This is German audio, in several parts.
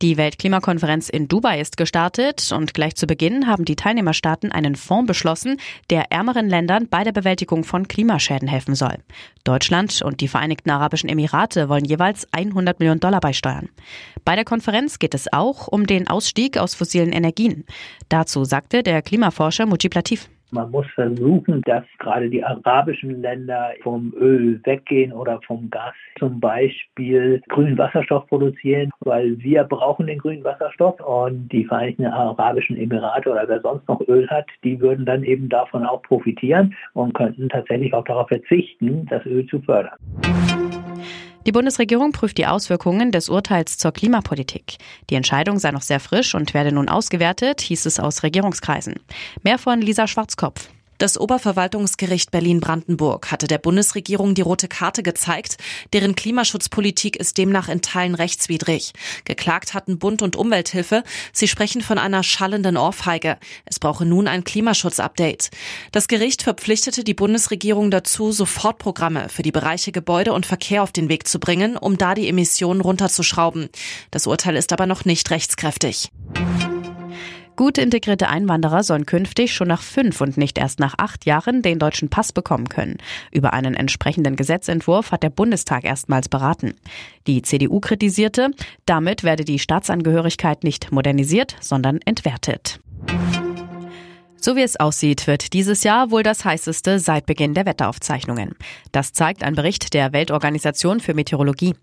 Die Weltklimakonferenz in Dubai ist gestartet und gleich zu Beginn haben die Teilnehmerstaaten einen Fonds beschlossen, der ärmeren Ländern bei der Bewältigung von Klimaschäden helfen soll. Deutschland und die Vereinigten Arabischen Emirate wollen jeweils 100 Millionen Dollar beisteuern. Bei der Konferenz geht es auch um den Ausstieg aus fossilen Energien. Dazu sagte der Klimaforscher Mujib Latif. Man muss versuchen, dass gerade die arabischen Länder vom Öl weggehen oder vom Gas zum Beispiel grünen Wasserstoff produzieren, weil wir brauchen den grünen Wasserstoff und die Vereinigten Arabischen Emirate oder wer sonst noch Öl hat, die würden dann eben davon auch profitieren und könnten tatsächlich auch darauf verzichten, das Öl zu fördern. Die Bundesregierung prüft die Auswirkungen des Urteils zur Klimapolitik. Die Entscheidung sei noch sehr frisch und werde nun ausgewertet, hieß es aus Regierungskreisen. Mehr von Lisa Schwarzkopf. Das Oberverwaltungsgericht Berlin-Brandenburg hatte der Bundesregierung die rote Karte gezeigt. Deren Klimaschutzpolitik ist demnach in Teilen rechtswidrig. Geklagt hatten Bund und Umwelthilfe. Sie sprechen von einer schallenden Ohrfeige. Es brauche nun ein Klimaschutzupdate. Das Gericht verpflichtete die Bundesregierung dazu, Sofortprogramme für die Bereiche Gebäude und Verkehr auf den Weg zu bringen, um da die Emissionen runterzuschrauben. Das Urteil ist aber noch nicht rechtskräftig. Gut integrierte Einwanderer sollen künftig schon nach fünf und nicht erst nach acht Jahren den deutschen Pass bekommen können. Über einen entsprechenden Gesetzentwurf hat der Bundestag erstmals beraten. Die CDU kritisierte, damit werde die Staatsangehörigkeit nicht modernisiert, sondern entwertet. So wie es aussieht, wird dieses Jahr wohl das heißeste seit Beginn der Wetteraufzeichnungen. Das zeigt ein Bericht der Weltorganisation für Meteorologie.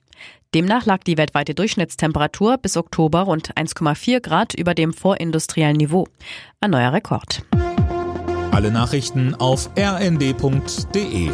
Demnach lag die weltweite Durchschnittstemperatur bis Oktober rund 1,4 Grad über dem vorindustriellen Niveau. Ein neuer Rekord. Alle Nachrichten auf rnd.de